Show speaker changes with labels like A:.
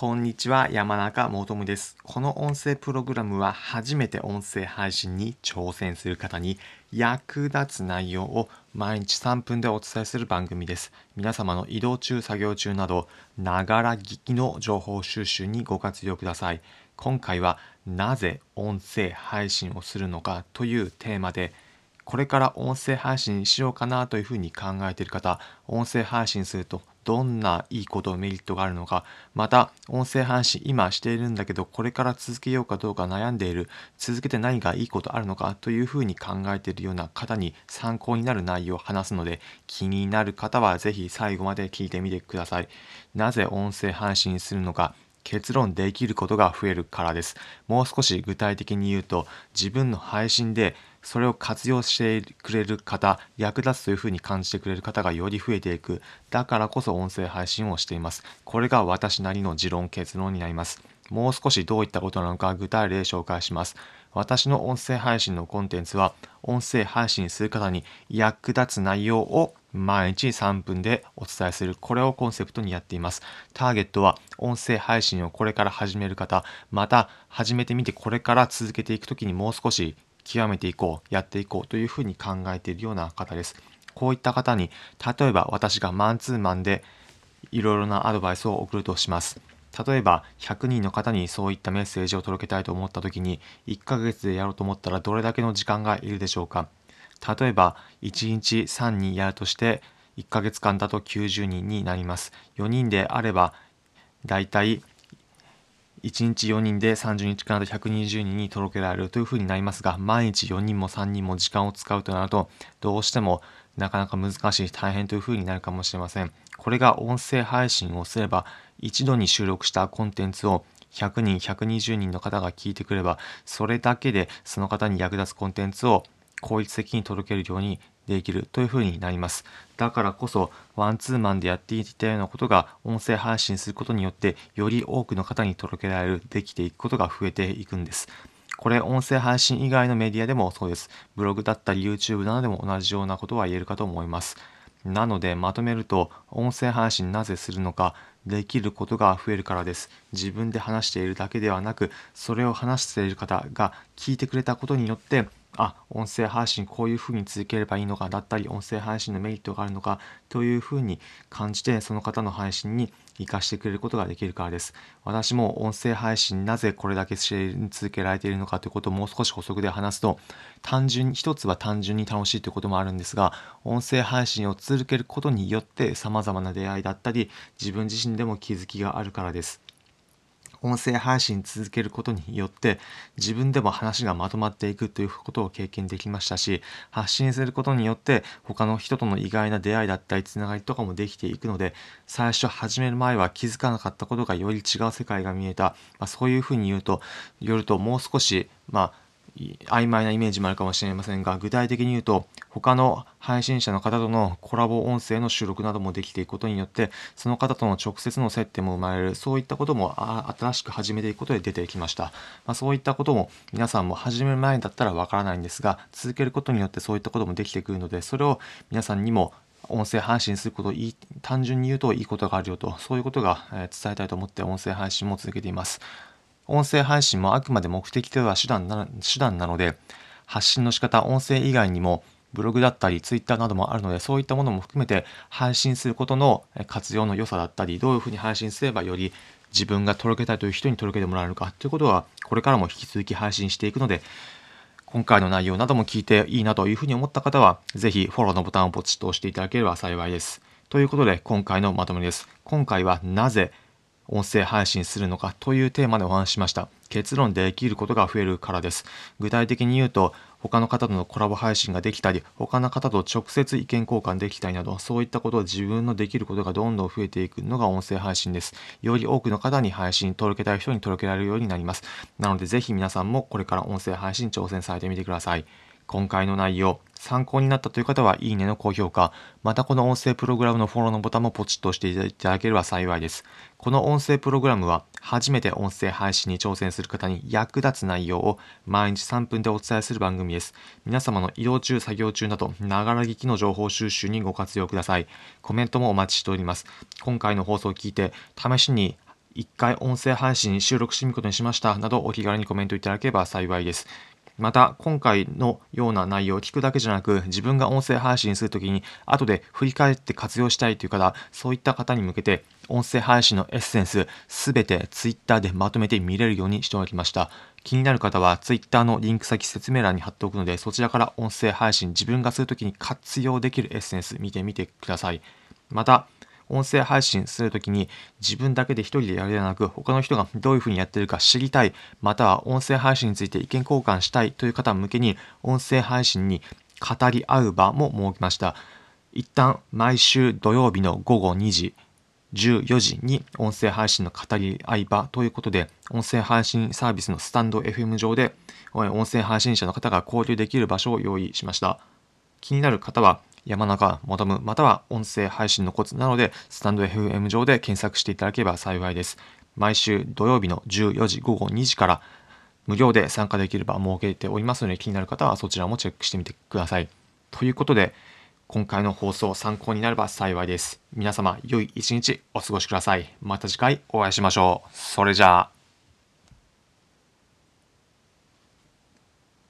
A: こんにちは、山中もとむです。この音声プログラムは初めて音声配信に挑戦する方に役立つ内容を毎日3分でお伝えする番組です。皆様の移動中、作業中など、ながら聞きの情報収集にご活用ください。今回はなぜ音声配信をするのかというテーマで、これから音声配信しようかなというふうに考えている方、音声配信するとどんないいこと、メリットがあるのか、また音声配信今しているんだけど、これから続けようかどうか悩んでいる、続けて何がいいことあるのかというふうに考えているような方に参考になる内容を話すので、気になる方はぜひ最後まで聞いてみてください。なぜ音声配信するのか、結論できることが増えるからです。もう少し具体的に言うと、自分の配信でそれを活用してくれる方、役立つというふうに感じてくれる方がより増えていく。だからこそ音声配信をしています。これが私なりの持論、結論になります。もう少しどういったことなのか具体例紹介します。私の音声配信のコンテンツは、音声配信する方に役立つ内容を毎日3分でお伝えする。これをコンセプトにやっています。ターゲットは音声配信をこれから始める方、また始めてみてこれから続けていくときにもう少し極めていこう、やっていこうというふうに考えているような方です。こういった方に、例えば私がマンツーマンでいろいろなアドバイスを送るとします。例えば100人の方にそういったメッセージを届けたいと思った時に1ヶ月でやろうと思ったらどれだけの時間がいるでしょうか例えば1日3人やるとして1ヶ月間だと90人になります4人であればだいたい1日4人で30日間だと120人に届けられるというふうになりますが、毎日4人も3人も時間を使うとなると、どうしてもなかなか難しい、大変というふうになるかもしれません。これが音声配信をすれば、一度に収録したコンテンツを100人、120人の方が聞いてくれば、それだけでその方に役立つコンテンツを効率的に届けるようにできるというふうになります。だからこそ、ワンツーマンでやっていたようなことが、音声配信することによって、より多くの方に届けられる、できていくことが増えていくんです。これ、音声配信以外のメディアでもそうです。ブログだったり YouTube などでも同じようなことは言えるかと思います。なので、まとめると、音声配信なぜするのか、できることが増えるからです。自分で話しているだけではなく、それを話している方が聞いてくれたことによって、あ、音声配信こういうふうに続ければいいのかだったり、音声配信のメリットがあるのかというふうに感じて、その方の配信に活かしてくれることができるからです。私も音声配信なぜこれだけ続けられているのかということをもう少し補足で話すと、単純、一つは単純に楽しいということもあるんですが、音声配信を続けることによって様々な出会いだったり、自分自身でも気づきがあるからです。音声配信続けることによって自分でも話がまとまっていくということを経験できましたし発信することによって他の人との意外な出会いだったりつながりとかもできていくので最初始める前は気づかなかったことがより違う世界が見えた、まあ、そういうふうに言うとよるともう少しまあ曖昧なイメージもあるかもしれませんが具体的に言うと他の配信者の方とのコラボ音声の収録などもできていくことによってその方との直接の接点も生まれる。そういったことも新しく始めていくことで出てきました、まあ、そういったことも皆さんも始める前だったらわからないんですが続けることによってそういったこともできてくるのでそれを皆さんにも音声配信することをいい単純に言うといいことがあるよとそういうことが伝えたいと思って音声配信も続けています。音声配信もあくまで目的では手段な手段なので、発信の仕方、音声以外にも、ブログだったり、ツイッターなどもあるので、そういったものも含めて配信することの活用の良さだったり、どういうふうに配信すればより自分が届けたいという人に届けてもらえるかということは、これからも引き続き配信していくので、今回の内容なども聞いていいなというふうに思った方は、ぜひフォローのボタンをポチッと押していただければ幸いです。ということで、今回のまとめです。今回はなぜ音声配信するのかというテーマでお話ししました。結論できることが増えるからです。具体的に言うと、他の方とのコラボ配信ができたり、他の方と直接意見交換できたりなど、そういったことを自分のできることがどんどん増えていくのが音声配信です。より多くの方に配信届けたい人に届けられるようになります。なので、ぜひ皆さんもこれから音声配信挑戦されてみてください。今回の内容、参考になったという方は、いいねの高評価、またこの音声プログラムのフォローのボタンもポチッと押していただければ幸いです。この音声プログラムは、初めて音声配信に挑戦する方に役立つ内容を毎日3分でお伝えする番組です。皆様の移動中、作業中など、ながら聞きの情報収集にご活用ください。コメントもお待ちしております。今回の放送を聞いて、試しに一回音声配信に収録してみることにしましたなどお気軽にコメントいただければ幸いです。また、今回のような内容を聞くだけじゃなく、自分が音声配信するときに、後で振り返って活用したいという方、そういった方に向けて、音声配信のエッセンス、すべて Twitter でまとめて見れるようにしておきました。気になる方は Twitter のリンク先説明欄に貼っておくので、そちらから音声配信、自分がするときに活用できるエッセンス見てみてください。また、音声配信するときに自分だけで一人でやるではなく他の人がどういうふうにやってるか知りたいまたは音声配信について意見交換したいという方向けに音声配信に語り合う場も設けました。一旦毎週土曜日の午後2時14時に音声配信の語り合い場ということで音声配信サービスのスタンド FM 上で音声配信者の方が交流できる場所を用意しました。気になる方は山中モダムまたは音声配信のコツなのでスタンド FM 上で検索していただければ幸いです。毎週土曜日の14時午後2時から無料で参加できる場を設けておりますので気になる方はそちらもチェックしてみてください。ということで今回の放送参考になれば幸いです。皆様良い一日お過ごしください。また次回お会いしましょう。それじゃあ。